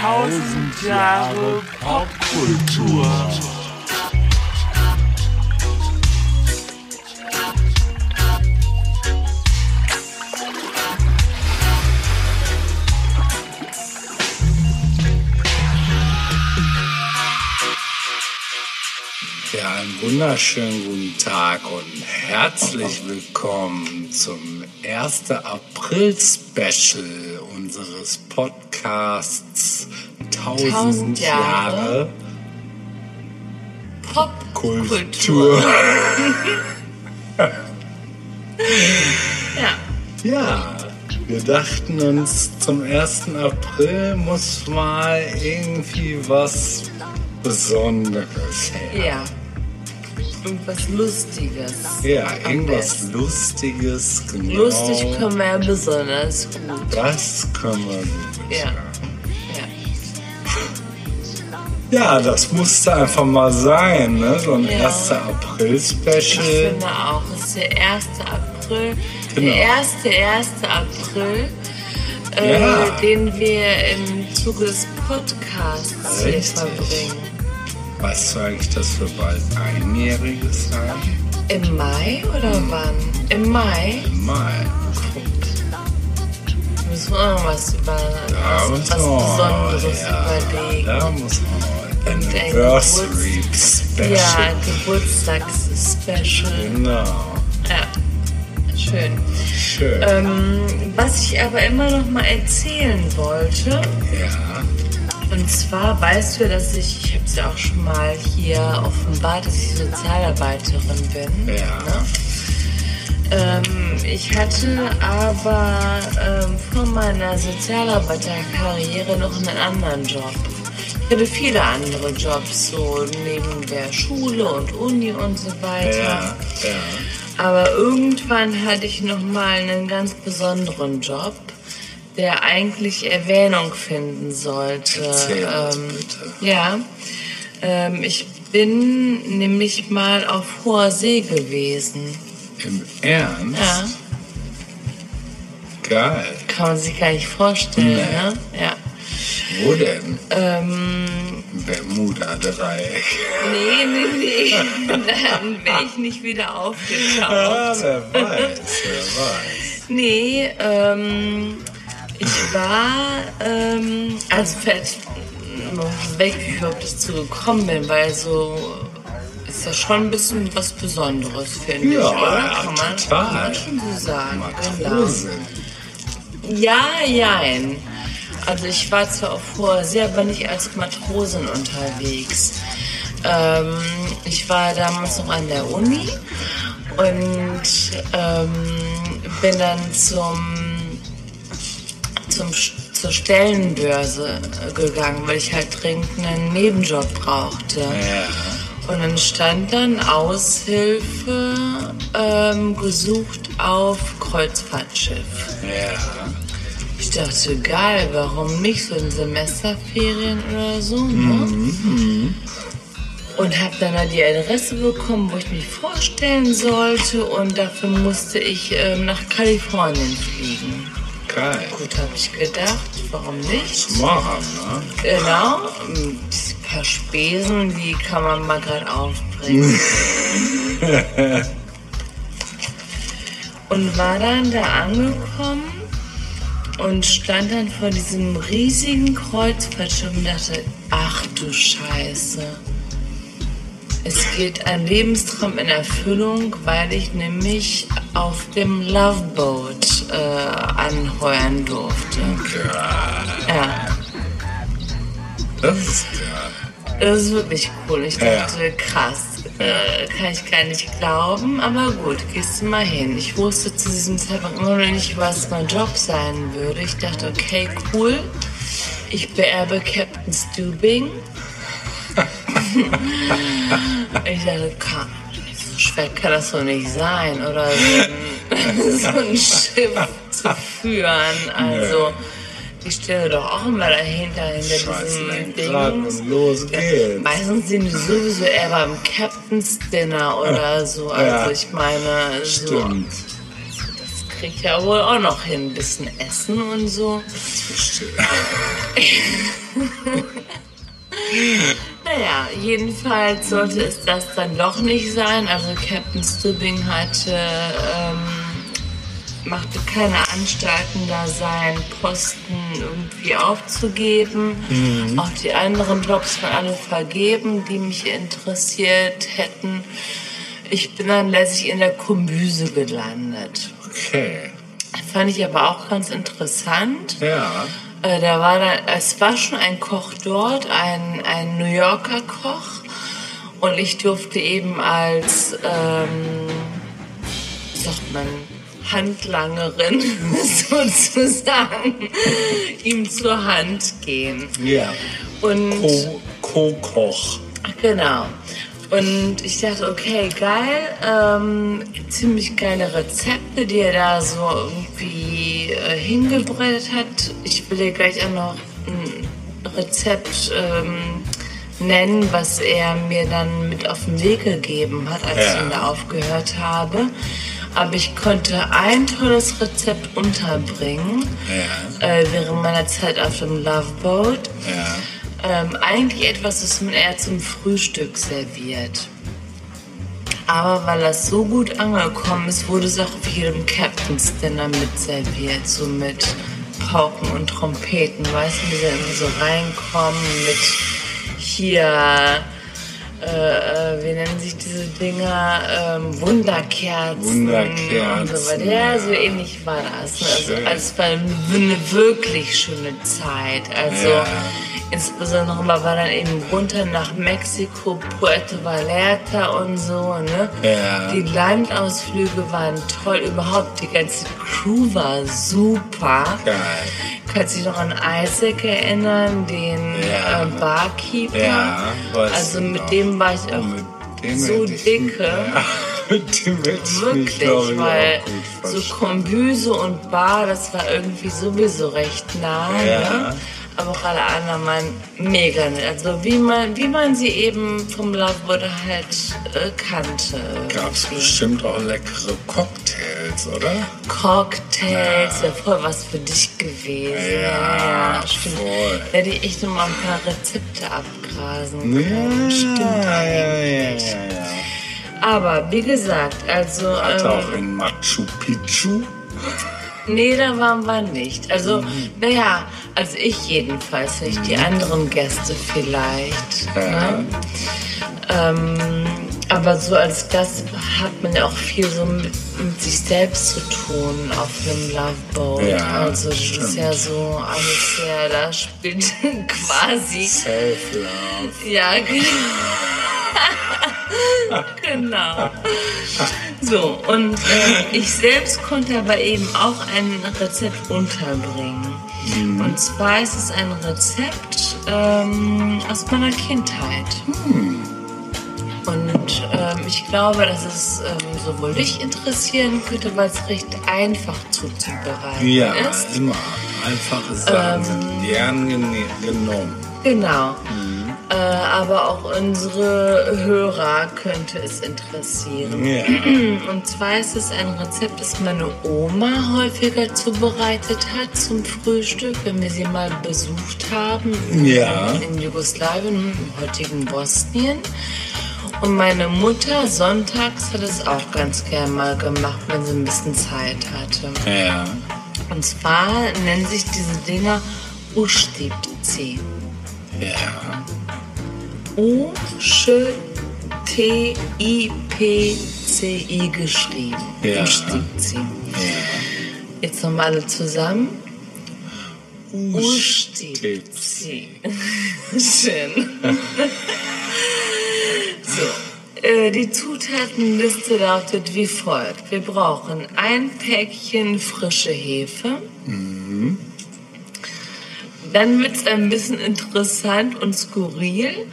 Tausend Jahre Popkultur. Ja, einen wunderschönen guten Tag und herzlich willkommen zum 1. April-Special unseres Podcasts 1000, Tausend Jahre Jahre Popkultur. Kultur. Ja, Ja, wir dachten uns, zum 1. April muss mal irgendwie was Besonderes her. ja. Irgendwas Lustiges. Ja, irgendwas besten. Lustiges, genau. Lustig können wir ja besonders gut. Das können wir gut. Ja. Ja. Ja. ja, das musste einfach mal sein, ne? So ein Ja. 1. Ich April-Special. finde auch, es ist der 1. April. Genau. Der erste 1. April, äh, Ja. den wir im Zuge des Podcasts hier Richtig. verbringen. Weißt du eigentlich, dass wir bald Einjähriges haben? Im Mai oder wann? Im Mai? Im Mai. Müssen wir auch noch was über Da was, was Besonderes ja, überlegen. Da muss man Anniversary Special. Ja, Geburtstags-Special. Genau. Ja, schön. Schön. Ähm, was ich aber immer noch mal erzählen wollte, ja. und zwar weißt du, dass ich, ich habe es ja auch schon mal hier offenbart, dass ich Sozialarbeiterin bin. Ja. Ne? Ähm, ich hatte aber ähm, vor meiner Sozialarbeiterkarriere noch einen anderen Job. Ich hatte viele andere Jobs, so neben der Schule und Uni und so weiter. Ja. Ja. Aber irgendwann hatte ich noch mal einen ganz besonderen Job, der eigentlich Erwähnung finden sollte. Erzähl ähm, bitte. Ja, ähm, ich bin nämlich mal auf hoher See gewesen. Im Ernst? Ja, Geil. kann man sich gar nicht vorstellen, Nee. ne? Ja. Wo denn? Ähm, Bermuda-Dreieck. nee, nee, nee, dann wäre ich nicht wieder aufgetaucht. Ah, wer weiß, wer weiß. Nee, ähm, ich war, ähm, also vielleicht noch weg, wie ich überhaupt dazu gekommen bin, weil so ist ja schon ein bisschen was Besonderes, finde ich, Ja, oder? ja, Kann man, total. kann man schon so sagen. Genau. Matrosen. Ja, jein. Also ich war zwar auf hoher See, aber nicht als Matrosin unterwegs. Ähm, ich war damals noch an der Uni und ähm, bin dann zum, zum zur Stellenbörse gegangen, weil ich halt dringend einen Nebenjob brauchte. Ja. Und dann stand dann Aushilfe ähm, gesucht auf Kreuzfahrtschiff. Ja. Ich dachte, geil, warum nicht so in Semesterferien oder so, ne? Und habe dann da die Adresse bekommen, wo ich mich vorstellen sollte und dafür musste ich ähm, nach Kalifornien fliegen. Geil. Gut, habe ich gedacht, warum nicht? Machen, ne? Genau, ein paar Spesen, die kann man mal gerade aufbringen. und war dann da angekommen und stand dann vor diesem riesigen Kreuzfahrtschiff und dachte, ach du Scheiße. Es geht ein Lebenstraum in Erfüllung, weil ich nämlich auf dem Love Boat äh, anheuern durfte. Ja. Das ist. Das ist wirklich cool. Ich Ja. dachte, krass, äh, kann ich gar nicht glauben. Aber gut, gehst du mal hin. Ich wusste zu diesem Zeitpunkt immer noch nicht, was mein Job sein würde. Ich dachte, okay, cool. Ich beerbe Captain Stubing. ich dachte, kann, so schwer kann das doch nicht sein, oder so ein, so ein Schiff zu führen. Also, ich stehe doch auch immer dahinter, hinter Scheiß diesem los geht's. Meistens sind die sowieso eher beim Captain's Dinner oder so. Also Ja. ich meine, so, Stimmt. das krieg ich ja wohl auch noch hin. Ein bisschen Essen und so. Bestimmt. Naja, jedenfalls sollte es das dann doch nicht sein. Also Captain Stubbing hatte, ähm, machte keine Anstalten, da seinen Posten irgendwie aufzugeben. Auch die anderen Jobs waren alle vergeben, die mich interessiert hätten. Ich bin dann letztlich in der Kombüse gelandet. Okay. Fand ich aber auch ganz interessant. Ja. Äh, da war dann, es war schon ein Koch dort, ein, ein New Yorker Koch. Und ich durfte eben als, ähm, sagt man, Handlangerin sozusagen ihm zur Hand gehen. Ja. Und Co- Co-Koch. Genau. Und ich dachte, okay, geil, ähm, ziemlich geile Rezepte, die er da so irgendwie äh, hingebreitet hat. Ich will dir gleich auch noch ein Rezept ähm, nennen, was er mir dann mit auf den Weg gegeben hat, als Ja. ich ihn da aufgehört habe. Aber ich konnte ein tolles Rezept unterbringen Ja. äh, während meiner Zeit auf dem Love Boat. Ja. Ähm, eigentlich etwas, das man eher zum Frühstück serviert. Aber weil das so gut angekommen ist, wurde es auch auf jedem Captain's Dinner mit serviert. So mit Pauken und Trompeten, weißt du, die dann immer so reinkommen mit hier, äh, äh, wie nennen sich diese Dinger? Ähm, Wunderkerzen. Wunderkerzen, Und so weiter. Ja, so ähnlich war das. Ne? Also, also es war eine wirklich schöne Zeit. Also Ja. Insbesondere man war dann eben runter nach Mexiko, Puerto Vallarta und so. Ne? Ja. Die Landausflüge waren toll. Überhaupt die ganze Crew war super. Geil. Kannst dich noch an Isaac erinnern, den Ja. äh, Barkeeper? Ja, also mit noch. dem war ich auch Mit dem so dicke. Ja, mit mich, Wirklich, glaube weil auch so. Kombüse und Bar, das war irgendwie sowieso recht nah. Ja. Ne? Aber auch alle anderen waren mega nett. Also wie man, wie man sie eben vom Loveboat halt äh, kannte. Gab es bestimmt auch leckere Cocktails, oder? Cocktails, Ja. wäre voll was für dich gewesen. Ja, stimmt. voll. Da hätte ich echt noch mal ein paar Rezepte abgrasen Ja, können. Stimmt ja, ja, eigentlich. ja, ja. Aber wie gesagt, also. Hat ähm, auch in Machu Picchu. Nee, da waren wir nicht. Also, naja, also ich jedenfalls nicht. Die anderen Gäste vielleicht. Ja. Ne? Ähm, aber so als Gast hat man ja auch viel so mit, mit sich selbst zu tun auf einem Love Boat. Ja, also das stimmt. ist ja so alles sehr, da spielt quasi. Self-Love. Ja, genau. So, und äh, ich selbst konnte aber eben auch ein Rezept unterbringen. Und zwar ist es ein Rezept ähm, aus meiner Kindheit. Und ähm, ich glaube, dass es ähm, sowohl dich interessieren könnte, weil es recht einfach zuzubereiten Ja, ist. immer. Einfache Sachen sind gern genommen. Genau. Äh, aber auch unsere Hörer könnte es interessieren. Ja. Und zwar ist es ein Rezept, das meine Oma häufiger zubereitet hat zum Frühstück, wenn wir sie mal besucht haben Ja. in Jugoslawien, im heutigen Bosnien. Und meine Mutter sonntags hat es auch ganz gern mal gemacht, wenn sie ein bisschen Zeit hatte. Ja. Und zwar nennen sich diese Dinger Ustipci. Ja. U-T-I-P-C-I geschrieben. Ja. Ustipci. Jetzt nochmal alle zusammen. Ustipci. Schön. so. äh, Die Zutatenliste lautet wie folgt. Wir brauchen ein Päckchen frische Hefe. Dann wird es ein bisschen interessant und skurril,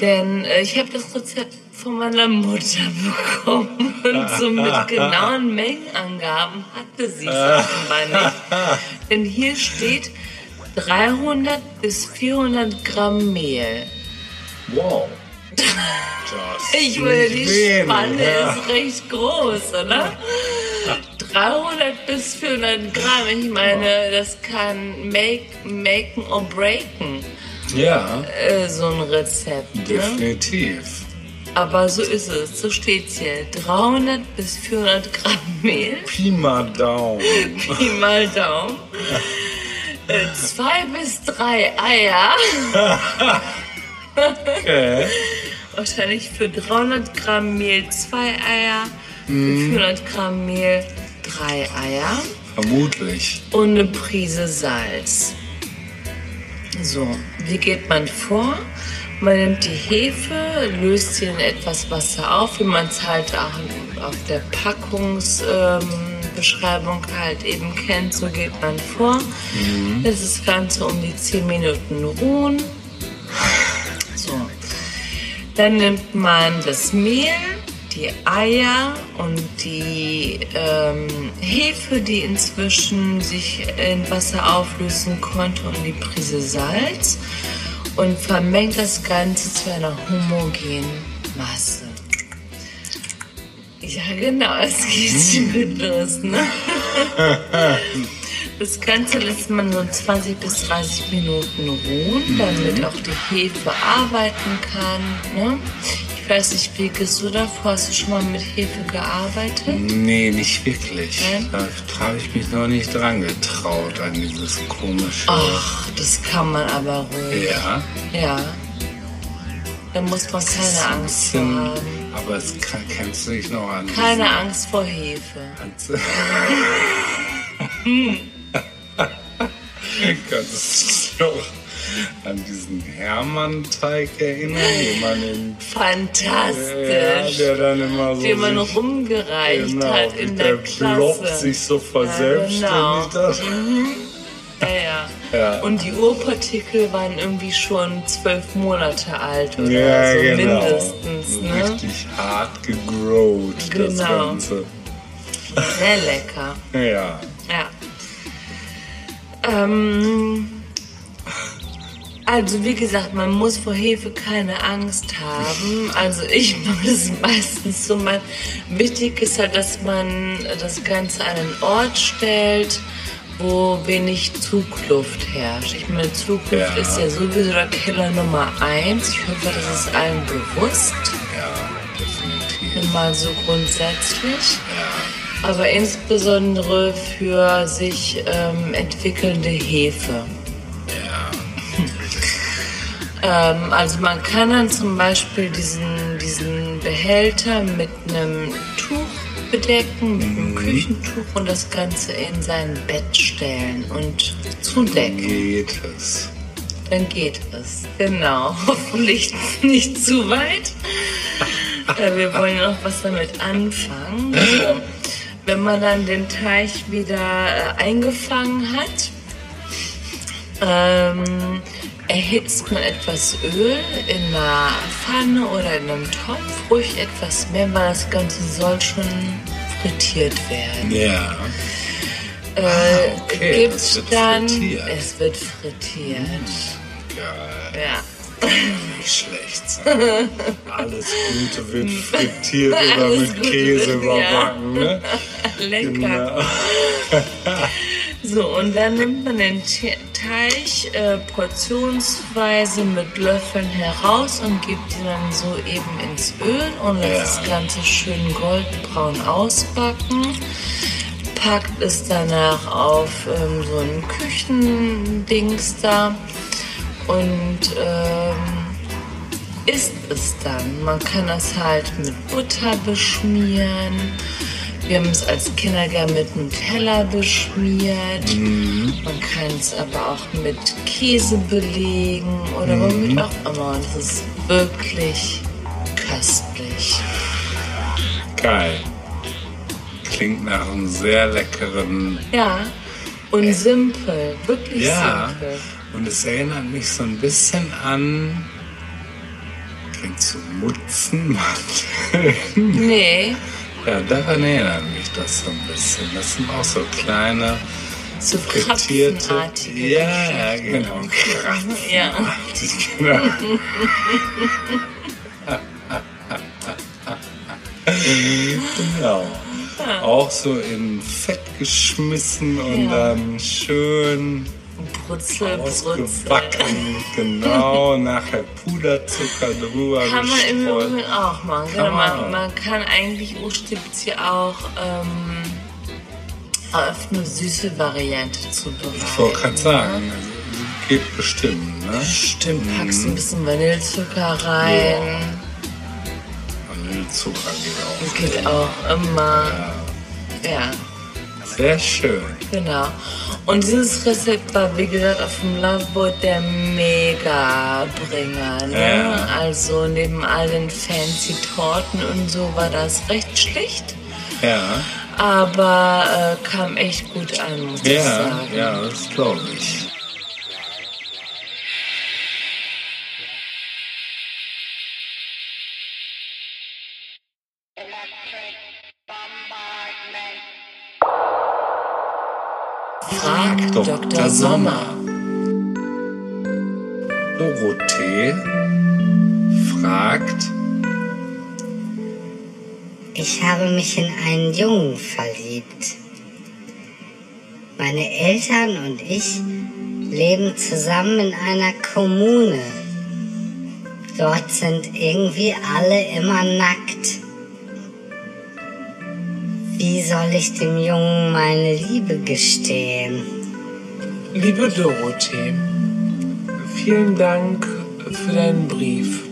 denn äh, ich habe das Rezept von meiner Mutter bekommen und so mit genauen Mengenangaben hatte sie es offenbar nicht. Denn hier steht 300 bis 400 Gramm Mehl. Wow. Das Ich meine, die wenig, Spanne ja. ist recht groß, oder? 300 bis 400 Gramm. Ich meine, das kann make, maken or breaken, Ja, äh, so ein Rezept. Ne? definitiv. Aber so ist es, so steht's hier. 300 bis 400 Gramm Mehl, Pi mal Daumen. Pi mal Daumen. Äh, zwei bis drei Eier. Okay. Wahrscheinlich für 300 Gramm Mehl zwei Eier, für 400 Gramm Mehl drei Eier Vermutlich. und eine Prise Salz. So, wie geht man vor? Man nimmt die Hefe, löst sie in etwas Wasser auf, wie man es halt auch auf der Packungsbeschreibung ähm, halt eben kennt. So geht man vor. Lässt das Ganze um die 10 Minuten ruhen. So. Dann nimmt man das Mehl, die Eier und die ähm, Hefe, die inzwischen sich in Wasser auflösen konnte, und die Prise Salz und vermengt das Ganze zu einer homogenen Masse. Ja, genau, es geht schon gut los, ne? Das Ganze lässt man so 20 bis 30 Minuten ruhen, damit auch die Hefe arbeiten kann. Ne? Ich weiß nicht, wie gehst du davor? Hast du schon mal mit Hefe gearbeitet? Nee, nicht wirklich. Nein? Da habe ich mich noch nicht dran getraut an dieses komische. Ach, das kann man aber ruhig. Ja. Ja. Da muss man keine Angst vor haben. Aber es kann, kennst du dich noch an Keine Angst vor Hefe. du dich noch an diesen Hermann-Teig erinnern, den man in Ja, Fantastisch. der dann immer so den man sich, rumgereicht genau, hat in der der Klasse. sich so verselbstständigt genau. hat. Ja, ja. Ja. Und die Urpartikel waren irgendwie schon zwölf Monate alt oder Ja, so genau. mindestens. Ne? Richtig hart gegrowt, das Genau. Ganze. Sehr lecker. Ja. Ja. Ähm, also wie gesagt, man muss vor Hefe keine Angst haben. Also ich mache das meistens so. Man, wichtig ist halt, dass man das Ganze an einen Ort stellt, wo wenig Zugluft herrscht. Ich meine, Zugluft Ja. ist ja sowieso der Killer Nummer eins. Ich hoffe, das ist allen bewusst. Ja, definitiv. Mal so grundsätzlich. Aber insbesondere für sich ähm, entwickelnde Hefe. Ähm, also man kann dann zum Beispiel diesen, diesen Behälter mit einem Tuch bedecken, mit einem Küchentuch und das Ganze in sein Bett stellen und zudecken. Geht es. Dann geht es. Genau. Hoffentlich nicht zu weit. Äh, Wir wollen ja noch was damit anfangen. Wenn man dann den Teig wieder äh, eingefangen hat, ähm, erhitzt man etwas Öl in einer Pfanne oder in einem Topf, ruhig etwas mehr, weil das Ganze soll schon frittiert werden. Ja. Äh, okay, gibt's das wird dann, frittiert. es wird frittiert. Geil. Ja. Nicht schlecht sein. Alles Gute wird frittiert oder mit Käse überbacken. Ne? Lecker. Genau. So, und dann nimmt man den Te- Teig äh, portionsweise mit Löffeln heraus und gibt ihn dann so eben ins Öl und lässt Ja. das Ganze schön goldbraun ausbacken. Packt es danach auf ähm, so ein Küchendings da und ähm, isst es dann. Man kann das halt mit Butter beschmieren. Wir haben es als Kinder gern mit Nutella beschmiert. Man kann es aber auch mit Käse belegen oder womit auch immer. Und es ist wirklich köstlich. Geil. Klingt nach einem sehr leckeren. Ja, und simpel, wirklich Ja. simpel. Und es erinnert mich so ein bisschen an. Kennst du Mutzenmandeln? Nee, Ja, daran erinnert mich das so ein bisschen. Das sind auch so kleine so frittierte. Ja, genau. Ja. Genau. genau. auch so in Fett geschmissen und dann schön Brutzel, Brutzel. ausgebacken. genau, nachher Puderzucker drüber Kann man im. Übrigen auch machen. Kann Genau, man man, man kann eigentlich Urstipzi auch ähm, auf eine süße Variante zubereiten. Ich wollte gerade sagen, also, geht bestimmt, ne? Stimmt, packst ein bisschen Vanillezucker rein. Vanillezucker geht auch. Geht auch immer. Ja, Sehr schön. genau. Und dieses Rezept war, wie gesagt, auf dem Loveboat der Mega-Bringer. Ne? Ja. Also neben all den fancy Torten und so war das recht schlicht. Ja, Aber äh, kam echt gut an, muss ich ja, sagen. ja, das glaube ich. Frag Dr. Dr. Sommer. Dorothee fragt, Ich habe mich in einen Jungen verliebt. Meine Eltern und ich leben zusammen in einer Kommune. Dort sind irgendwie alle immer nackt. Wie soll ich dem Jungen meine Liebe gestehen? Liebe Dorothee, vielen Dank für deinen Brief.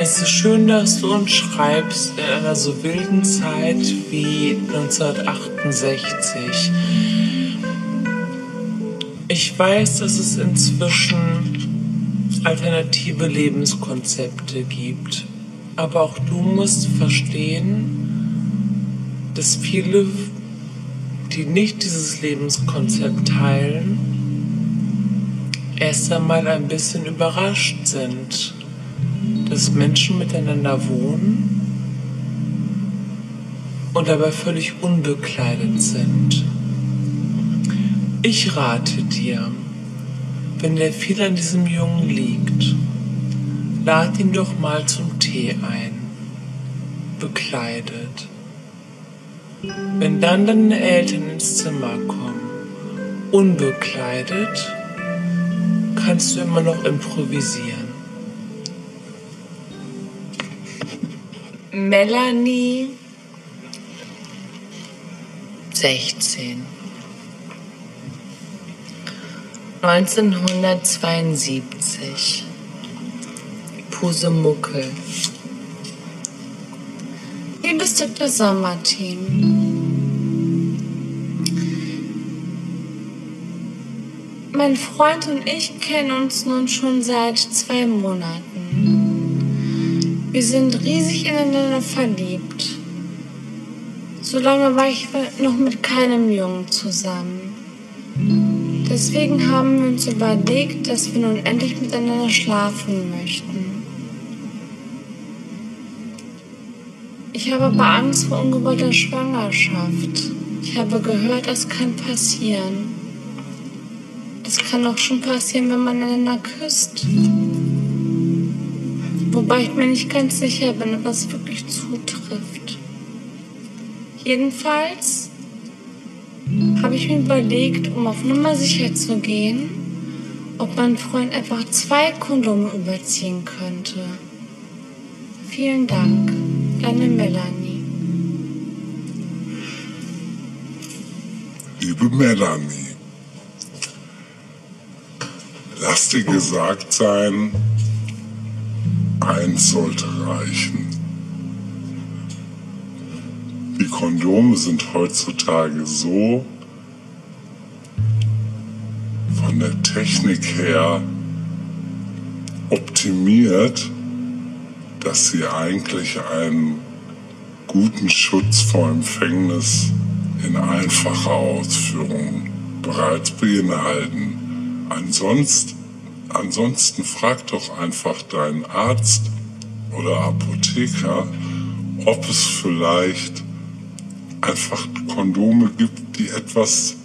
Es ist schön, dass du uns schreibst in einer so wilden Zeit wie 1968. Ich weiß, dass es inzwischen alternative Lebenskonzepte gibt. Aber auch du musst verstehen, dass viele, die nicht dieses Lebenskonzept teilen, erst einmal ein bisschen überrascht sind, dass Menschen miteinander wohnen und dabei völlig unbekleidet sind. Ich rate dir, wenn der viel an diesem Jungen liegt, lad ihn doch mal zum Tee ein, bekleidet. Wenn dann deine Eltern ins Zimmer kommen, unbekleidet, kannst du immer noch improvisieren. Melanie. 16 1972 Pusemuckel Liebes Dr. Sommerteam Mein Freund und ich kennen uns nun schon seit zwei Monaten. Wir sind riesig ineinander verliebt. So lange war ich noch mit keinem Jungen zusammen. Deswegen haben wir uns überlegt, dass wir nun endlich miteinander schlafen möchten. Ich habe aber Angst vor ungewollter Schwangerschaft. Ich habe gehört, das kann passieren. Das kann auch schon passieren, wenn man einander küsst. Wobei ich mir nicht ganz sicher bin, ob das wirklich zutrifft. Jedenfalls habe ich mir überlegt, um auf Nummer sicher zu gehen, ob mein Freund einfach zwei Kondome überziehen könnte. Vielen Dank, deine Melanie. Liebe Melanie, lass dir gesagt sein, eins sollte reichen. Die Kondome sind heutzutage so von der Technik her optimiert, dass sie eigentlich einen guten Schutz vor Empfängnis in einfacher Ausführung bereits beinhalten. Ansonsten, ansonsten frag doch einfach deinen Arzt oder Apotheker, ob es vielleicht einfach Kondome gibt, die etwas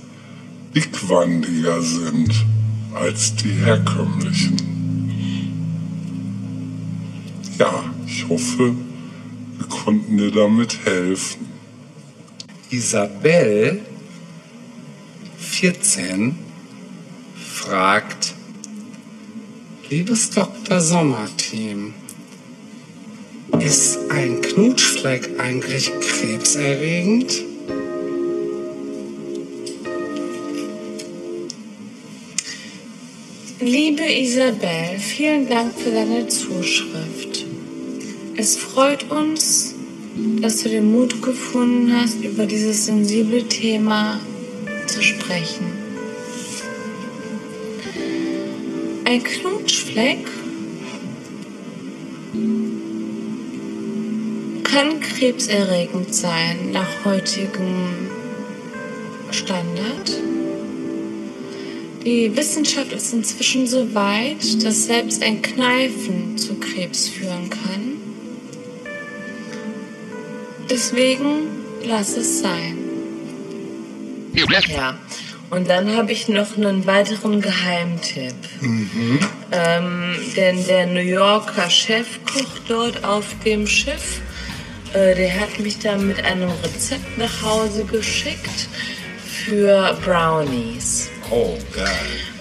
dickwandiger sind als die herkömmlichen. Ja, ich hoffe, Wir konnten dir damit helfen. Isabel, 14, fragt, liebes Dr. Sommerteam, ist ein Knutschfleck eigentlich krebserregend? Liebe Isabel, vielen Dank für deine Zuschrift. Es freut uns, dass du den Mut gefunden hast, über dieses sensible Thema zu sprechen. Ein Knutschfleck kann krebserregend sein nach heutigem Standard. Die Wissenschaft ist inzwischen so weit, dass selbst ein Kneifen zu Krebs führen kann. Deswegen lass es sein. Ja, und dann habe ich noch einen weiteren Geheimtipp. Ähm, denn der New Yorker Chefkoch dort auf dem Schiff, äh, der hat mich da mit einem Rezept nach Hause geschickt für Brownies. Oh, geil.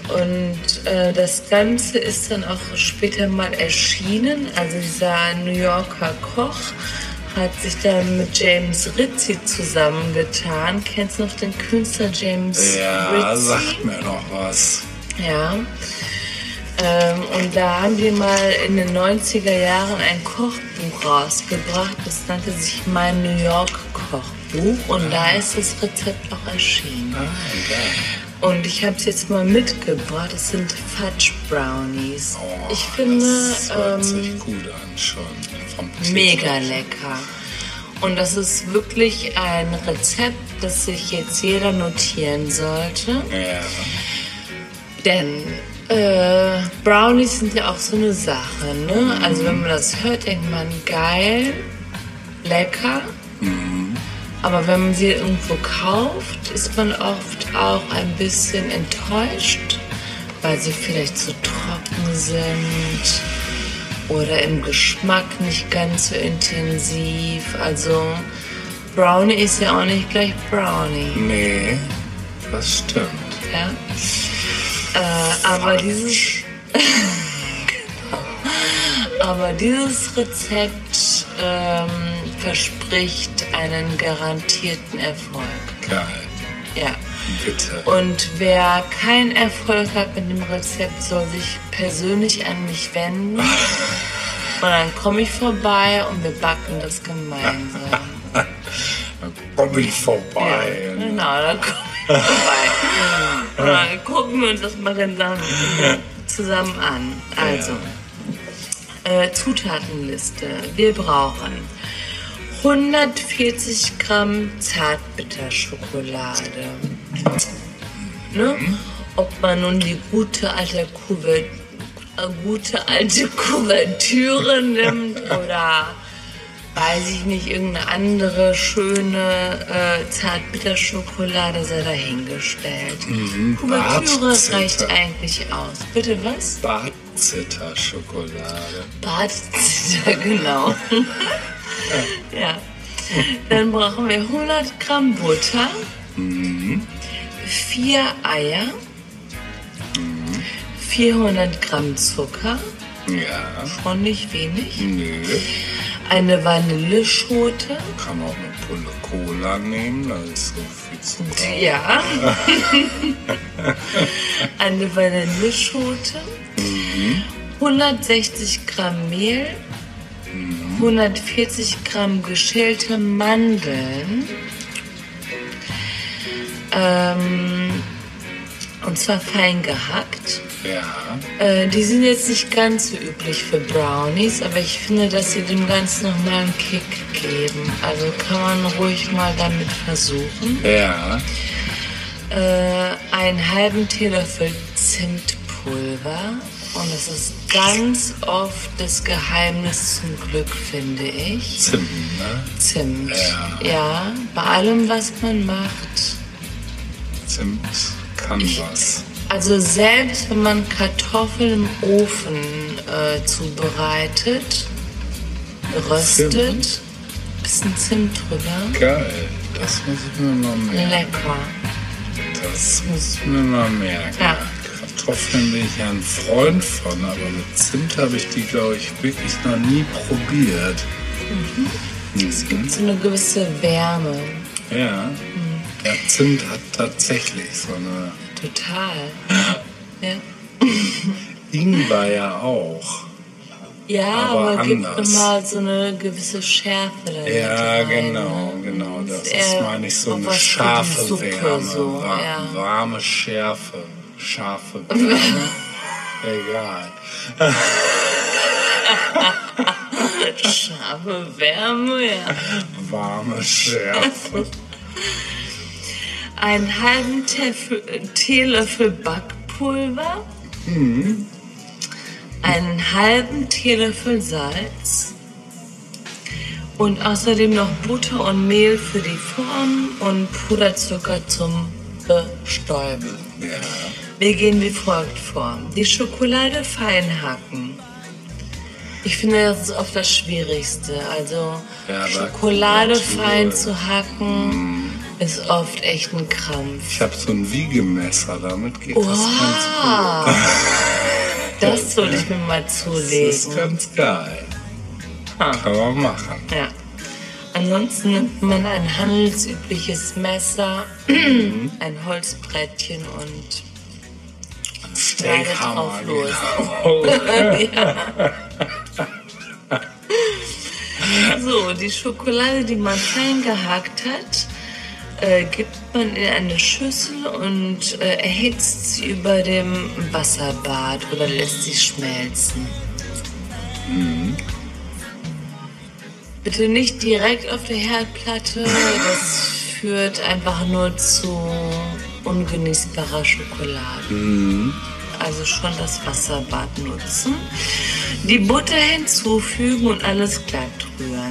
Und äh, das Ganze ist dann auch später mal erschienen. Also dieser New Yorker Koch hat sich dann mit James Rizzi zusammengetan. Kennst du noch den Künstler James Ja, Rizzi? sagt mir noch was. Ja. Ähm, und da haben die mal in den 90er Jahren ein Kochbuch rausgebracht. Das nannte sich Mein New York Kochbuch. Und da ist das Rezept auch erschienen. Ah. Und ich habe es jetzt mal mitgebracht. Das sind Fudge Brownies. Oh, ich finde das hört sich ähm, gut an schon. Vom mega Titel. lecker. Und das ist wirklich ein Rezept, das sich jetzt jeder notieren sollte. Ja. Denn äh, Brownies sind ja auch so eine Sache, ne? Also wenn man das hört, denkt man geil, lecker. Aber wenn man sie irgendwo kauft, ist man oft auch ein bisschen enttäuscht, weil sie vielleicht zu trocken sind oder im Geschmack nicht ganz so intensiv. Also Brownie ist ja auch nicht gleich Brownie. Nee, das stimmt. Ja? Äh, aber dieses. aber dieses Rezept ähm, verspricht einen garantierten Erfolg. Geil. Ja. Bitte. Und wer keinen Erfolg hat mit dem Rezept, soll sich persönlich an mich wenden. Und dann komme ich vorbei und wir backen das gemeinsam. Dann komm ich vorbei. Ja, genau, da komme ich vorbei. Und dann gucken wir uns das mal zusammen, zusammen an. Also, äh, Zutatenliste. Wir brauchen 140 Gramm Zartbitterschokolade. Ne? Ob man nun die gute alte Kuvertüre äh, gute alte Kuvertüre nimmt oder weiß ich nicht, irgendeine andere schöne äh, Zartbitterschokolade sei dahingestellt. Kuvertüre Bartzitter. reicht eigentlich aus. Bitte was? Barzitter-Schokolade. Bartzitter, genau. ja. Dann brauchen wir 100 Gramm Butter, vier Eier, 400 Gramm Zucker, Ja. schon nicht wenig, Nö. eine Vanilleschote, Kann auch eine Pulle Cola nehmen, da ist so viel Zucker. ja, eine Vanilleschote, 160 Gramm Mehl, 140 Gramm geschälte Mandeln, ähm, und zwar fein gehackt. Ja. Äh, die sind jetzt nicht ganz so üblich für Brownies, aber ich finde, dass sie dem Ganzen nochmal einen Kick geben. Also kann man ruhig mal damit versuchen. Ja. Äh, einen halben Teelöffel Zimtpulver. Und das ist ganz oft das Geheimnis zum Glück, finde ich. Zimt, ne? Zimt. Ja. ja, bei allem, was man macht. Zimt kann was. Also selbst wenn man Kartoffeln im Ofen äh, zubereitet, geröstet, bisschen Zimt drüber. Geil. Das muss ich mir mal merken. Lecker. Das muss ich mir mal merken. Ja. Kartoffeln bin ich ja ein Freund von, aber mit Zimt habe ich die, glaube ich, wirklich noch nie probiert. Es gibt so eine gewisse Wärme. Ja. Ja, Zimt hat tatsächlich so eine. Total. Ja. Ingwer ja auch. Ja, Aber aber, gibt immer so eine gewisse Schärfe da Ja, genau, genau. Das ist, meine ich, so eine scharfe Suppe, Wärme. so, ja. Warme Schärfe. Scharfe Wärme. Egal. Scharfe Wärme, ja. Warme Schärfe. Einen halben Teefel, Teelöffel Backpulver. Einen halben Teelöffel Salz. Und außerdem noch Butter und Mehl für die Form und Puderzucker zum Bestäuben. Ja. Wir gehen wie folgt vor. Die Schokolade fein hacken. Ich finde, das ist oft das Schwierigste. Also Ja, Schokolade fein zu hacken ist oft echt ein Krampf. Ich habe so ein Wiegemesser, damit geht das ganz Wow. Das sollte ich mir mal gut. Das ist zulegen. ganz geil. Ah. Kann man machen. Ja. Ansonsten nimmt man ein handelsübliches Messer, Mhm. ein Holzbrettchen und Steakhammer. drauf los. So, die Schokolade, die man fein gehackt hat, äh, gibt man in eine Schüssel und äh, erhitzt sie über dem Wasserbad oder lässt sie schmelzen. Bitte nicht direkt auf der Herdplatte, das führt einfach nur zu ungenießbarer Schokolade. Also schon das Wasserbad nutzen. Die Butter hinzufügen und alles glatt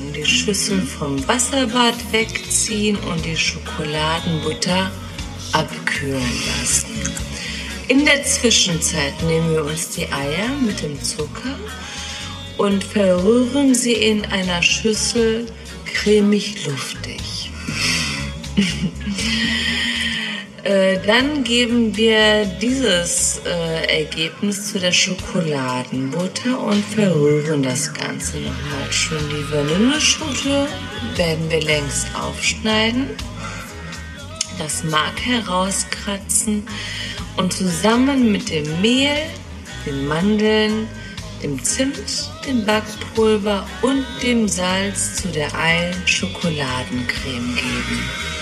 rühren. Die Schüssel vom Wasserbad wegziehen und die Schokoladenbutter abkühlen lassen. In der Zwischenzeit nehmen wir uns die Eier mit dem Zucker und verrühren sie in einer Schüssel cremig luftig. Äh, Dann geben wir dieses äh, Ergebnis zu der Schokoladenbutter und verrühren das Ganze nochmal schön. Die Vanilleschote werden wir längst aufschneiden, das Mark herauskratzen und zusammen mit dem Mehl, den Mandeln, dem Zimt, dem Backpulver und dem Salz zu der Ei-Schokoladencreme geben.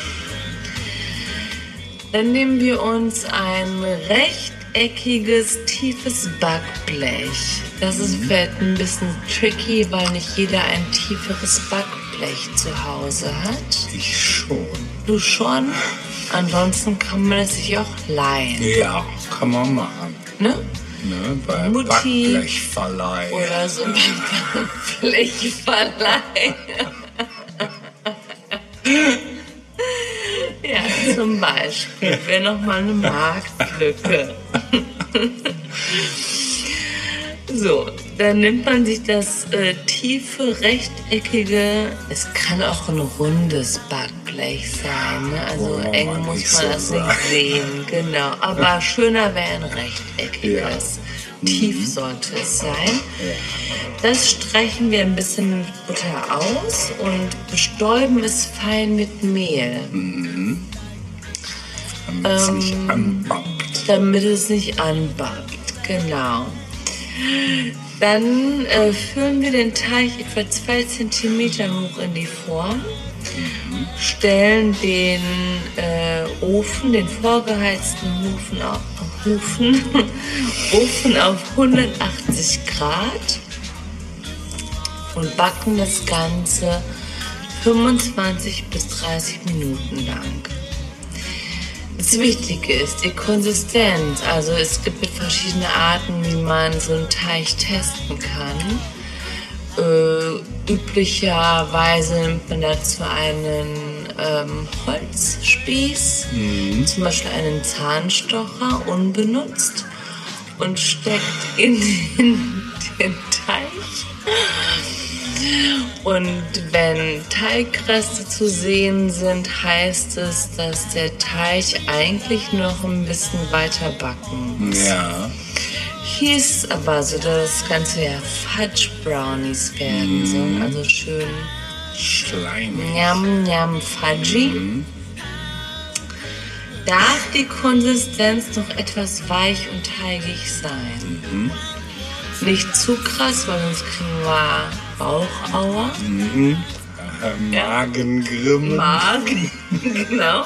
Dann nehmen wir uns ein rechteckiges, tiefes Backblech. Das ist vielleicht ein bisschen tricky, weil nicht jeder ein tieferes Backblech zu Hause hat. Ich schon. Du schon? Ansonsten kann man es sich auch leihen. Ja, kann man machen. Ne? Ne? Bei Mutti. Backblechverleih. Oder so ein Backblechverleih. Ja, zum Beispiel wäre nochmal eine Marktlücke. So, dann nimmt man sich das äh, tiefe, rechteckige, es kann auch ein rundes Backblech sein, ne? also wir eng mal muss man das nicht sehen, genau. Aber schöner wäre ein rechteckiges. Tief sollte es sein. Das streichen wir ein bisschen mit Butter aus und bestäuben es fein mit Mehl, Damit es nicht Ähm, anbackt. damit es nicht anbackt. Genau. Dann äh, füllen wir den Teig etwa zwei Zentimeter hoch in die Form, stellen den äh, Ofen, den vorgeheizten Ofen auf, Ofen, Ofen auf 180 Grad und backen das Ganze 25 bis 30 Minuten lang. Das Wichtige ist die Konsistenz. Also es gibt verschiedene Arten, wie man so einen Teig testen kann. Äh, üblicherweise nimmt man dazu einen ähm, Holzspieß, zum Beispiel einen Zahnstocher, unbenutzt, und steckt in den, den Teig Und wenn Teigreste zu sehen sind, heißt es, dass der Teig eigentlich noch ein bisschen weiter backen muss. Ja. Hier ist es aber so, dass das Ganze ja Fudge Brownies werden sollen. Also schön Schleimig. Njam, njam, fudgy. Darf die Konsistenz noch etwas weich und teigig sein? Nicht zu krass, weil sonst kriegen wir Bauchauer. Äh, Magengrimm. Magen, genau.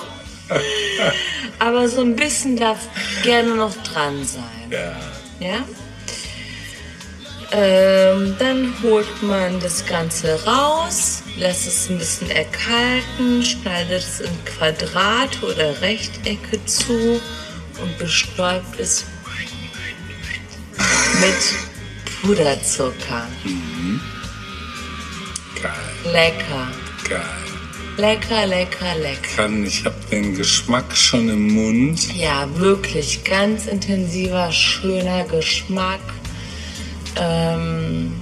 Aber so ein bisschen darf gerne noch dran sein. Ja. Ja? Ähm, dann holt man das Ganze raus, lässt es ein bisschen erkalten, schneidet es in Quadrate oder Rechtecke zu und bestäubt es mit Puderzucker. Geil. Lecker. Geil. Lecker, lecker, lecker. Kann, ich habe den Geschmack schon im Mund. Ja, wirklich ganz intensiver, schöner Geschmack. Ähm,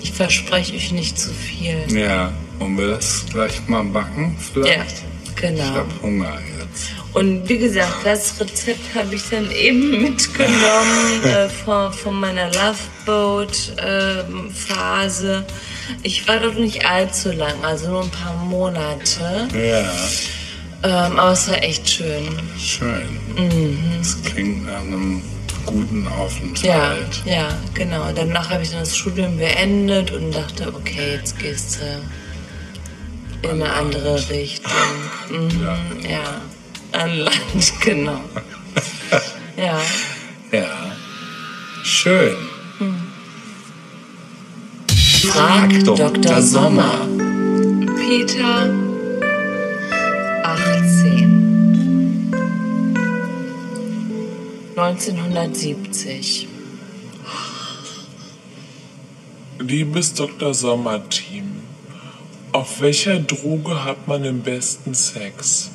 ich verspreche euch nicht zu viel. Ja. Wollen wir das gleich mal backen vielleicht? Ja, Ich genau. habe Hunger jetzt. Und wie gesagt, das Rezept habe ich dann eben mitgenommen äh, von, von meiner Loveboat-Phase. Ich war dort nicht allzu lang, also nur ein paar Monate. Ja. Ähm, aber es war echt schön. Schön. Mhm. Das klingt nach einem guten Ja, Aufenthalt. ja, genau. Danach habe ich dann das Studium beendet und dachte, okay, jetzt gehst du in eine andere Richtung. Mhm, ja, an Land, genau. Ja. Ja. Schön. Frag Dr. Dr. Sommer. Peter, 18. 1970. Liebes Dr. Sommer-Team, auf welcher Droge hat man den besten Sex?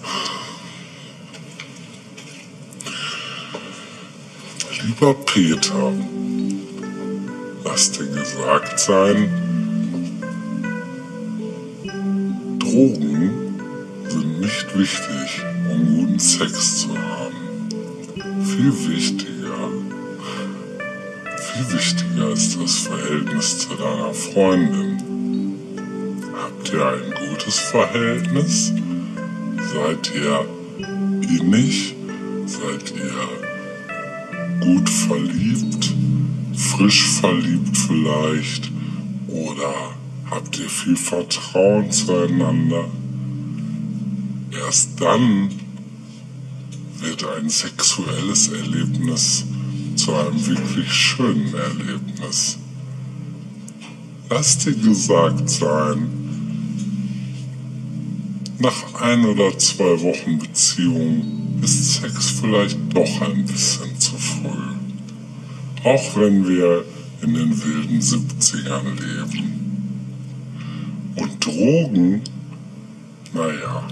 Lieber Peter, lass dir gesagt sein, Drogen sind nicht wichtig, um guten Sex zu haben. Viel wichtiger, viel wichtiger ist das Verhältnis zu deiner Freundin. Habt ihr ein gutes Verhältnis? Seid ihr innig? Seid ihr gut verliebt, frisch verliebt vielleicht oder habt ihr viel Vertrauen zueinander? Erst dann wird ein sexuelles Erlebnis zu einem wirklich schönen Erlebnis. Lass dir gesagt sein, nach ein oder zwei Wochen Beziehung ist Sex vielleicht doch ein bisschen zu früh. Auch wenn wir in den wilden 70ern leben. Drogen, naja,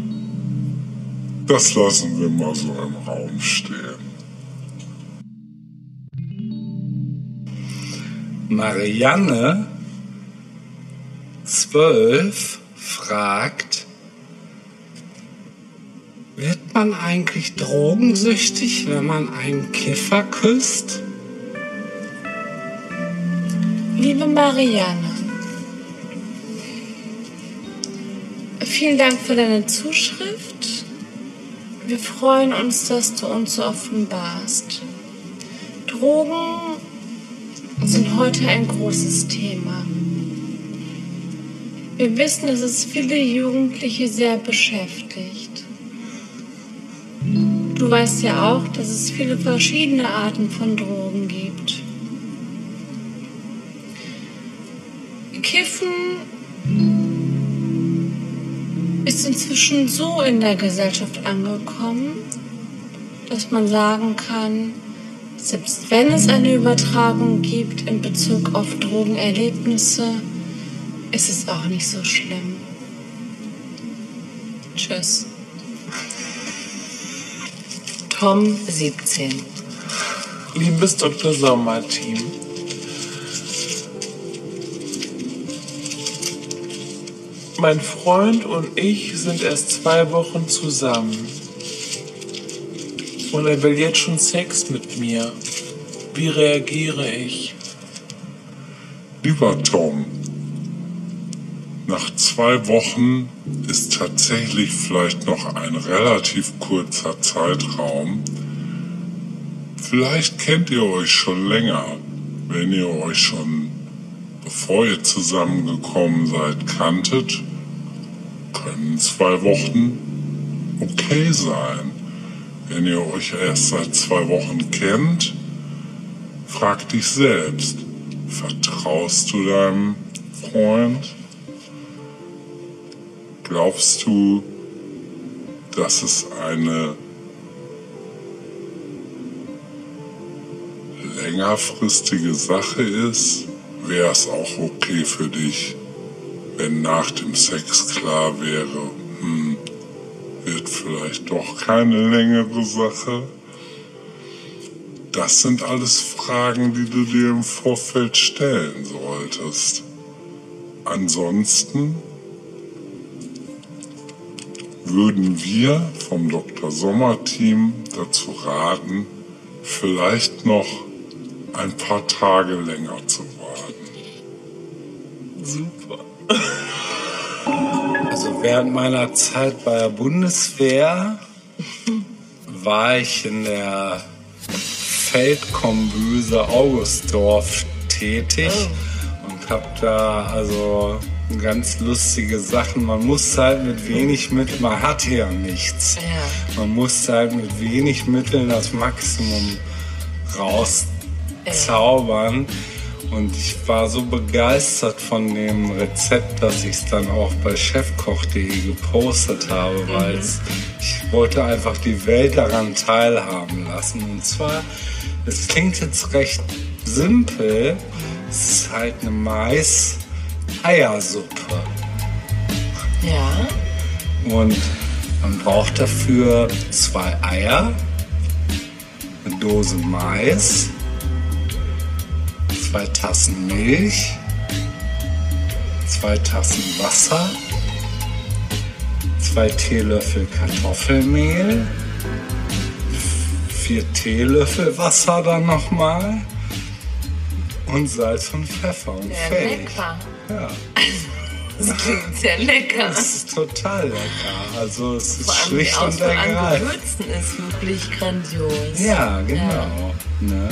das lassen wir mal so im Raum stehen. Marianne, 12, fragt, wird man eigentlich drogensüchtig, wenn man einen Kiffer küsst? Liebe Marianne, vielen Dank für deine Zuschrift. Wir freuen uns, dass du uns so offenbarst. Drogen sind heute ein großes Thema. Wir wissen, dass es viele Jugendliche sehr beschäftigt. Du weißt ja auch, dass es viele verschiedene Arten von Drogen gibt. Kiffen inzwischen so in der Gesellschaft angekommen, dass man sagen kann, selbst wenn es eine Übertragung gibt in Bezug auf Drogenerlebnisse, ist es auch nicht so schlimm. Tschüss. Tom 17. Liebes Dr. Sommer-Team, Mein Freund und ich sind erst zwei Wochen zusammen. Und er will jetzt schon Sex mit mir. Wie reagiere ich? Lieber Tom, nach zwei Wochen ist tatsächlich vielleicht noch ein relativ kurzer Zeitraum. Vielleicht kennt ihr euch schon länger, wenn ihr euch schon, bevor ihr zusammengekommen seid, kanntet, können zwei Wochen okay sein. Wenn ihr euch erst seit zwei Wochen kennt, frag dich selbst, vertraust du deinem Freund? Glaubst du, dass es eine längerfristige Sache ist? Wäre es auch okay für dich, wenn nach dem Sex klar wäre, hm, wird vielleicht doch keine längere Sache? Das sind alles Fragen, die du dir im Vorfeld stellen solltest. Ansonsten würden wir vom Dr. Sommer Team dazu raten, vielleicht noch ein paar Tage länger zu. Super. Also während meiner Zeit bei der Bundeswehr war ich in der Feldkombüse Augustdorf tätig und habe da also ganz lustige Sachen. Man muss halt mit wenig Mitteln, man hat hier nichts. Ja. Man muss halt mit wenig Mitteln das Maximum rauszaubern. Und ich war so begeistert von dem Rezept, dass ich es dann auch bei chefkoch.de gepostet habe, weil es- ich wollte einfach die Welt daran teilhaben lassen. Und zwar, es klingt jetzt recht simpel, es ist halt eine Mais-Eiersuppe. Ja. Und man braucht dafür zwei Eier, eine Dose Mais, zwei Tassen Milch, zwei Tassen Wasser, zwei Teelöffel Kartoffelmehl, vier Teelöffel Wasser dann nochmal und Salz und Pfeffer und Sehr fertig. lecker. Ja. Das klingt sehr lecker. Das ist total lecker. Also es ist Vor allem die schlicht und Auswahl an ergreifend. Gewürzen ist wirklich grandios. Ja, genau. Ne?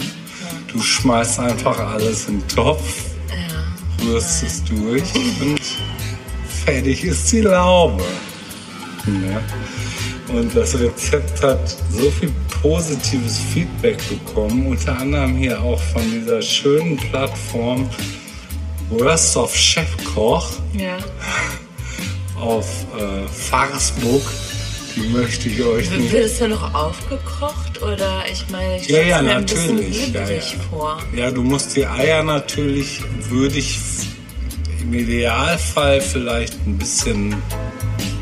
Du schmeißt einfach alles in den Topf, Ja. rührst es durch und fertig ist die Laube. Ne? Und das Rezept hat so viel positives Feedback bekommen, unter anderem hier auch von dieser schönen Plattform Worst of Chefkoch Ja. auf äh, Facebook. Möchte ich euch Wird nicht. es ja noch aufgekocht oder ich meine, ich Ja, stelle ja, mir ein bisschen natürlich. Ja, ja. vor. ja, du musst die Eier natürlich, würde ich im Idealfall vielleicht ein bisschen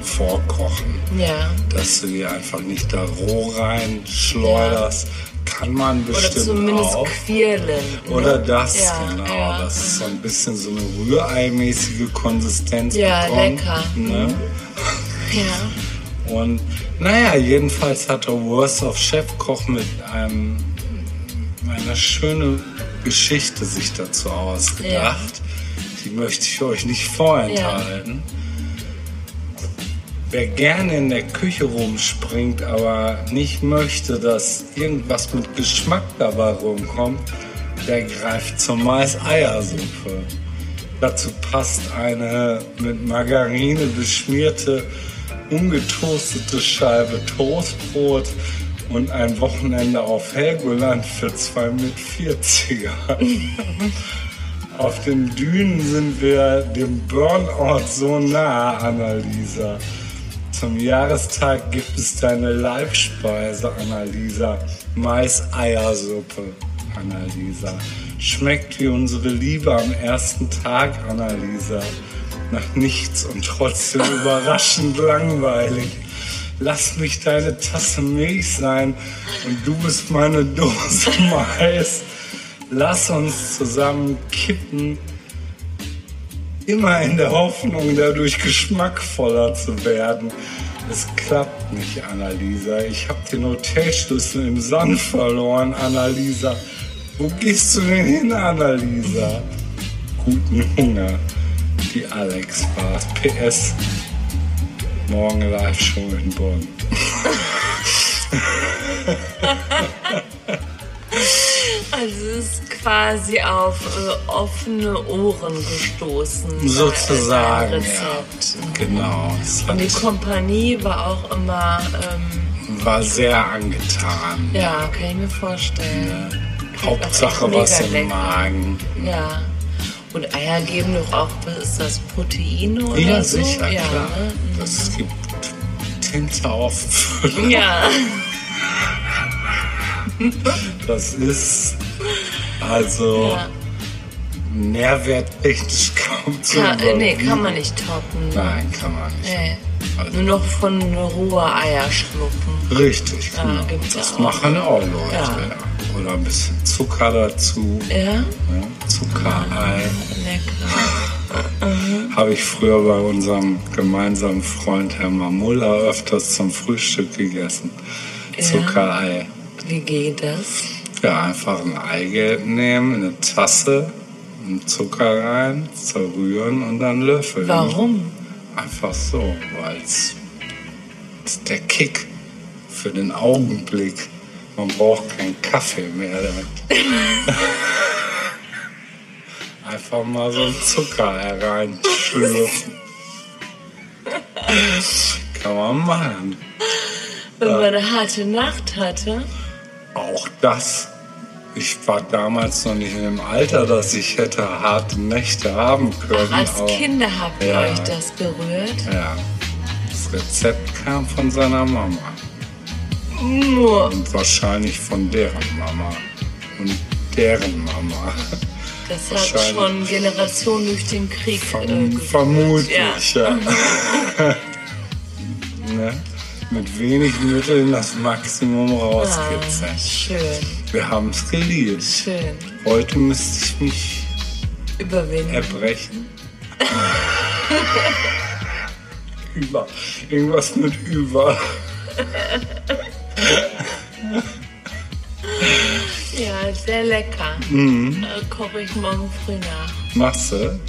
vorkochen, Ja. dass du die einfach nicht da roh reinschleuderst. Kann man Oder bestimmt zumindest auch. quirlen. ne? Oder das, ja, genau. Ja. Das ist so ein bisschen so eine rühreimäßige Konsistenz Ja, bekommt. lecker. Ne? ja. Und naja, jedenfalls hat der Worst of Chefkoch mit einem eine schöne Geschichte sich dazu ausgedacht. Die möchte ich euch nicht vorenthalten. Wer gerne in der Küche rumspringt, aber nicht möchte, dass irgendwas mit Geschmack dabei rumkommt, der greift zur Mais-Eiersuppe. Dazu passt eine mit Margarine beschmierte, ungetoastete Scheibe Toastbrot und ein Wochenende auf Helgoland für zwei mit 40er. Auf den Dünen sind wir dem Burnout so nah, Annalisa. Zum Jahrestag gibt es deine Live-Speise, Annalisa. Mais-Eiersuppe, Annalisa. Schmeckt wie unsere Liebe am ersten Tag, Annalisa. Nach nichts und trotzdem überraschend langweilig. Lass mich deine Tasse Milch sein und du bist meine Dose Mais. Lass uns zusammen kippen Immer in der Hoffnung, dadurch geschmackvoller zu werden. Es klappt nicht, Annalisa. Ich habe den Hotelschlüssel im Sand verloren, Annalisa. Wo gehst du denn hin, Annalisa? Guten Hunger. Die Alex war PS. Morgen Live-Show in Bonn. Also es ist quasi auf äh, offene Ohren gestoßen. Sozusagen, ja. Genau. Und die Kompanie war auch immer, ähm, war sehr angetan. ja, kann ich mir vorstellen. Hauptsache mega was im lecker. Magen. Ja. Und Eier geben doch auch, ist das, Proteine oder Ja, so? sicher, ja, klar. Ne? Das gibt Tinte auf. Ja, Das ist also ja. nährwerttechnisch kaum zu Kann, äh, nee, kann man nicht toppen. Nein, kann man nicht. Nee. Also- Nur noch von rohe Eier schlucken. Richtig, Ja, genau. gibt's das auch. machen auch Leute. Ja. Oder ein bisschen Zucker dazu. Ja, Ja, Zuckerei. lecker. Habe ich früher bei unserem gemeinsamen Freund Herrn Mamulla öfters zum Frühstück gegessen. Ja. Zuckerei. Wie geht das? Ja, einfach ein Eigelb nehmen, in eine Tasse, einen Zucker rein, zerrühren und dann löffeln. Warum? Einfach so, weil es der Kick für den Augenblick. Man braucht keinen Kaffee mehr damit. Einfach mal so einen Zucker hereinschlürfen. Kann man machen. Wenn man eine harte Nacht hatte. Auch das. Ich war damals noch nicht in dem Alter, dass ich hätte harte Nächte haben können. Als aber- Kinder habt ihr Ja. euch das berührt. Ja. Das Rezept kam von seiner Mama. Und wahrscheinlich von deren Mama. Und deren Mama. Das hat schon Generationen durch den Krieg äh, Verm geführt. vermutlich, ja. ne? Mit wenig Mitteln das Maximum Ah, rauskitzeln. schön, Wir haben es geliebt. schön. Heute müsste ich mich Überwinden. erbrechen. über. Irgendwas mit über. Ja, sehr lecker. Mhm. Äh, koche ich morgen früh nach. Machst du?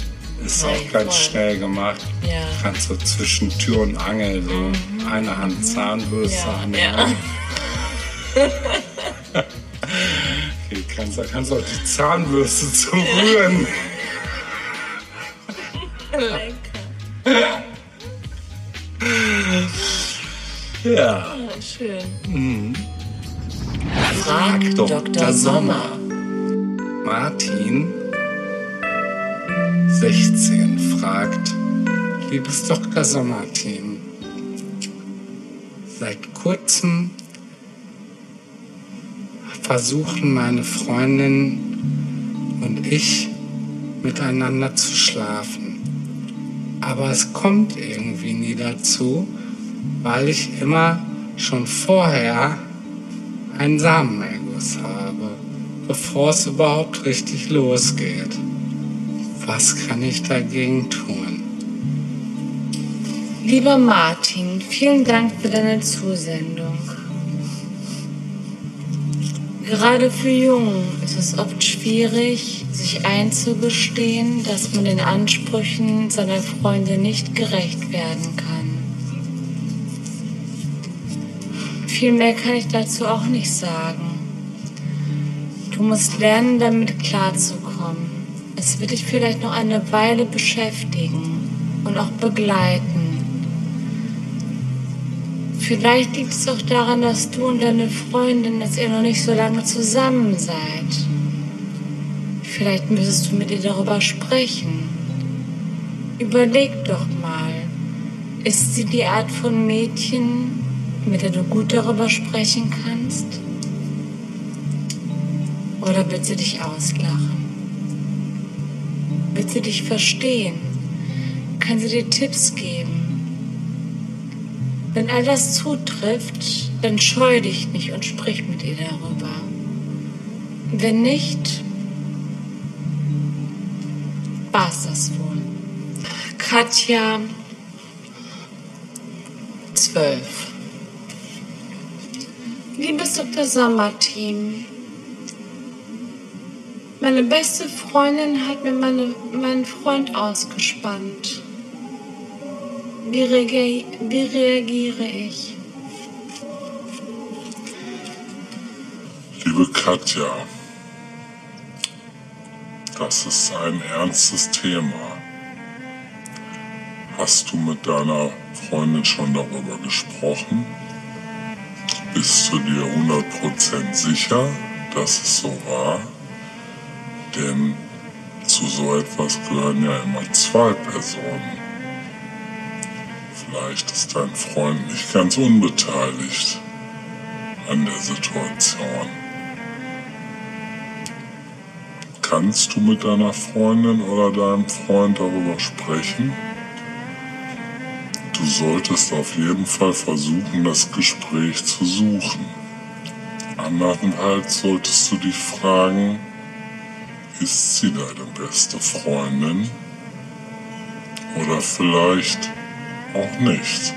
Ist auch ganz voll. schnell gemacht. Ja. Kannst du zwischen Tür und Angel so eine Hand Zahnbürste, Ja, andere ja. Hand. Okay, kannst, kannst du auch die Zahnbürste zum Rühren. Lecker. Ja. Ja, schön. Frag Dr. Dr. Sommer. Martin, 16, fragt, liebes Dr. Sommer-Team, seit kurzem versuchen meine Freundin und ich miteinander zu schlafen. Aber es kommt irgendwie nie dazu, weil ich immer schon vorher einen Samenerguss habe, bevor es überhaupt richtig losgeht. Was kann ich dagegen tun? Lieber Martin, vielen Dank für deine Zusendung. Gerade für Jungen ist es oft schwierig, sich einzugestehen, dass man den Ansprüchen seiner Freunde nicht gerecht werden Viel mehr kann ich dazu auch nicht sagen. Du musst lernen, damit klarzukommen. Es wird dich vielleicht noch eine Weile beschäftigen und auch begleiten. Vielleicht liegt es auch daran, dass du und deine Freundin, dass ihr noch nicht so lange zusammen seid. Vielleicht müsstest du mit ihr darüber sprechen. Überleg doch mal, ist sie die Art von Mädchen, mit der du gut darüber sprechen kannst? Oder wird sie dich auslachen? Wird sie dich verstehen? Kann sie dir Tipps geben? Wenn all das zutrifft, dann scheu dich nicht und sprich mit ihr darüber. Wenn nicht, war's das wohl. Katja, zwölf. Liebes Dr. Sommer-Team, meine beste Freundin hat mir meine, meinen Freund ausgespannt. Wie, reage, wie reagiere ich? Liebe Katja, das ist ein ernstes Thema. Hast du mit deiner Freundin schon darüber gesprochen? Bist du dir 100% sicher, dass es so war? Denn zu so etwas gehören ja immer zwei Personen. Vielleicht ist dein Freund nicht ganz unbeteiligt an der Situation. Kannst du mit deiner Freundin oder deinem Freund darüber sprechen? Du solltest auf jeden Fall versuchen, das Gespräch zu suchen. Andernfalls solltest du dich fragen, ist sie deine beste Freundin? Oder vielleicht auch nicht.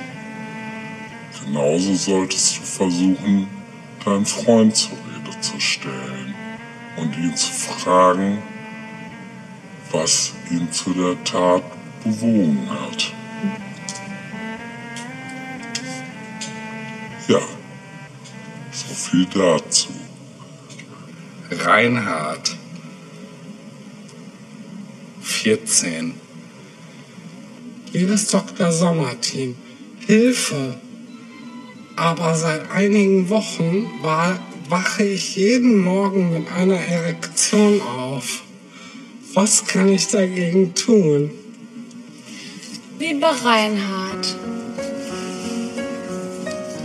Genauso solltest du versuchen, deinen Freund zur Rede zu stellen und ihn zu fragen, was ihn zu der Tat bewogen hat. Viel dazu. Reinhard. 14. Liebes Dr. Sommerteam, Hilfe! Aber seit einigen Wochen war, wache ich jeden Morgen mit einer Erektion auf. Was kann ich dagegen tun? Lieber Reinhard,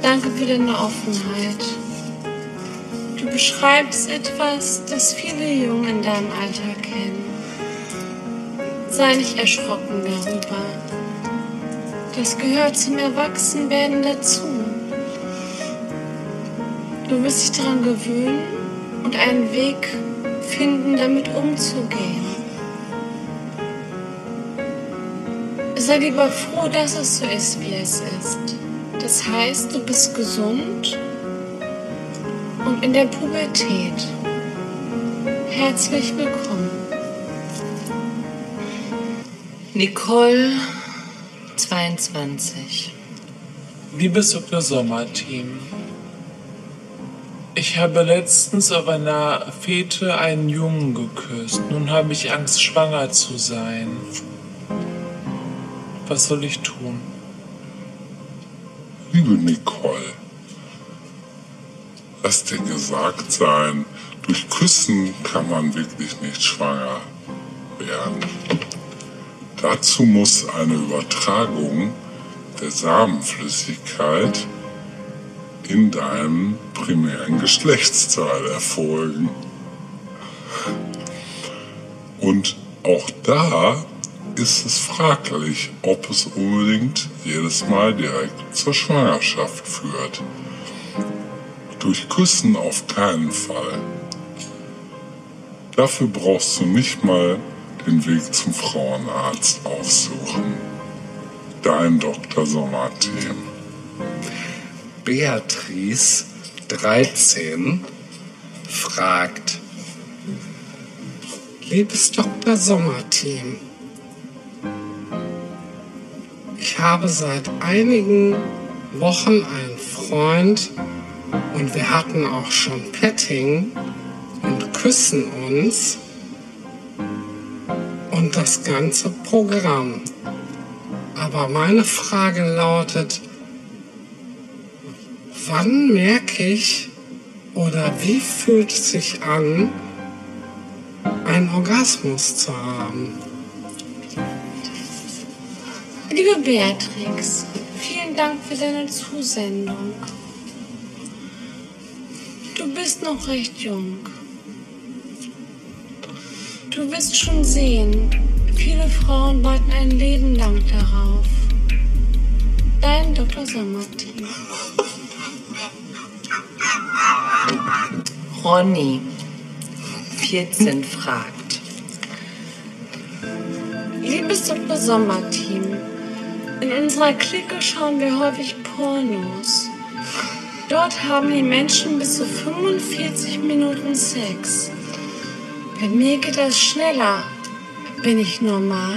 danke für deine Offenheit. Beschreibst etwas, das viele Jungen in deinem Alter kennen. Sei nicht erschrocken darüber. Das gehört zum Erwachsenwerden dazu. Du wirst dich daran gewöhnen und einen Weg finden, damit umzugehen. Sei lieber froh, dass es so ist, wie es ist. Das heißt, du bist gesund und in der Pubertät. Herzlich willkommen. Nicole, 22. Liebes Dr. Sommer-Team, ich habe letztens auf einer Fete einen Jungen geküsst. Nun habe ich Angst, schwanger zu sein. Was soll ich tun? Liebe Nicole, lass dir gesagt sein, durch Küssen kann man wirklich nicht schwanger werden. Dazu muss eine Übertragung der Samenflüssigkeit in deinem primären Geschlechtsteil erfolgen. Und auch da ist es fraglich, ob es unbedingt jedes Mal direkt zur Schwangerschaft führt. Durch Küssen auf keinen Fall. Dafür brauchst du nicht mal den Weg zum Frauenarzt aufsuchen. Dein Dr. Sommerteam. Beatrice, 13, fragt, Liebes Dr. Sommerteam, ich habe seit einigen Wochen einen Freund und wir hatten auch schon Petting und küssen uns und das ganze Programm. Aber meine Frage lautet, wann merke ich oder wie fühlt es sich an, einen Orgasmus zu haben? Liebe Beatrix, vielen Dank für deine Zusendung. Du bist noch recht jung. Du wirst schon sehen, viele Frauen warten ein Leben lang darauf. Dein Dr. Sommerteam. Ronny, 14, fragt. Liebes Dr. Sommerteam, in unserer Clique schauen wir häufig Pornos. Dort haben die Menschen bis zu 45 Minuten Sex. Bei mir geht das schneller. Bin ich normal?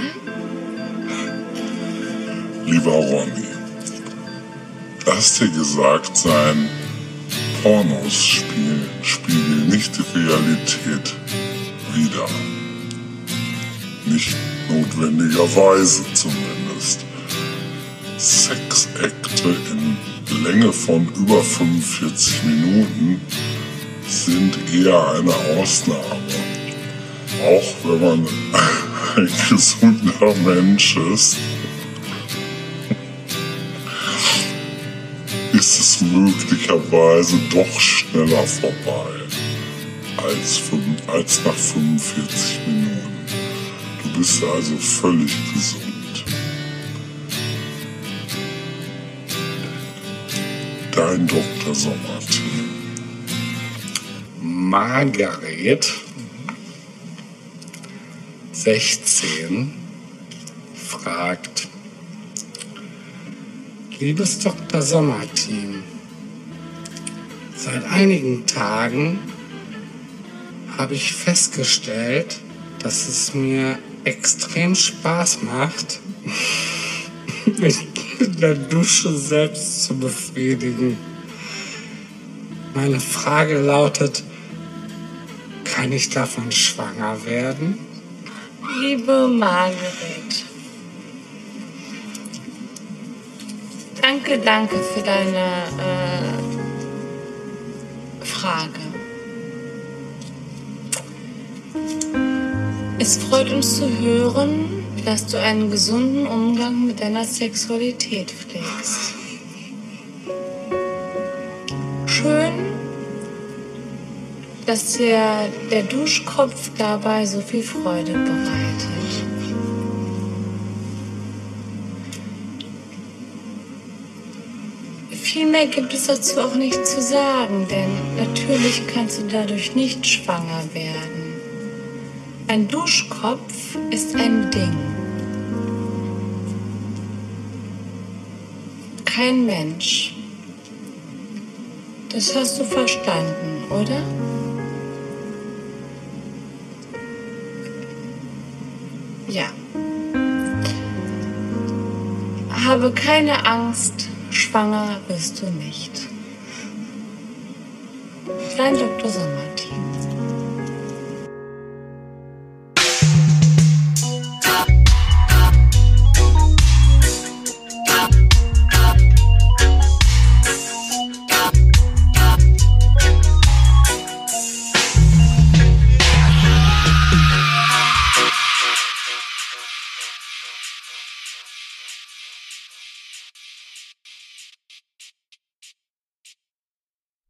Lieber Ronny, lass dir gesagt sein, Pornos spiel, spiegeln nicht die Realität wider. Nicht notwendigerweise zumindest. Sexakte in Länge von über 45 Minuten sind eher eine Ausnahme. Auch wenn man ein gesunder Mensch ist, ist es möglicherweise doch schneller vorbei als, als nach 45 Minuten. Du bist also völlig gesund. Dein Dr. Sommerteam. Margaret, 16, fragt, Liebes Dr. Sommerteam, seit einigen Tagen habe ich festgestellt, dass es mir extrem Spaß macht, mich in der Dusche selbst zu befriedigen. Meine Frage lautet, kann ich davon schwanger werden? Liebe Margaret, danke, danke für deine äh, Frage. Es freut uns zu hören, dass du einen gesunden Umgang mit deiner Sexualität pflegst. Schön, dass dir der Duschkopf dabei so viel Freude bereitet. Viel mehr gibt es dazu auch nicht zu sagen, denn natürlich kannst du dadurch nicht schwanger werden. Ein Duschkopf ist ein Ding. Kein Mensch. Das hast du verstanden, oder? Ja. Habe keine Angst, schwanger wirst du nicht. Dein Dr. Sommerteam.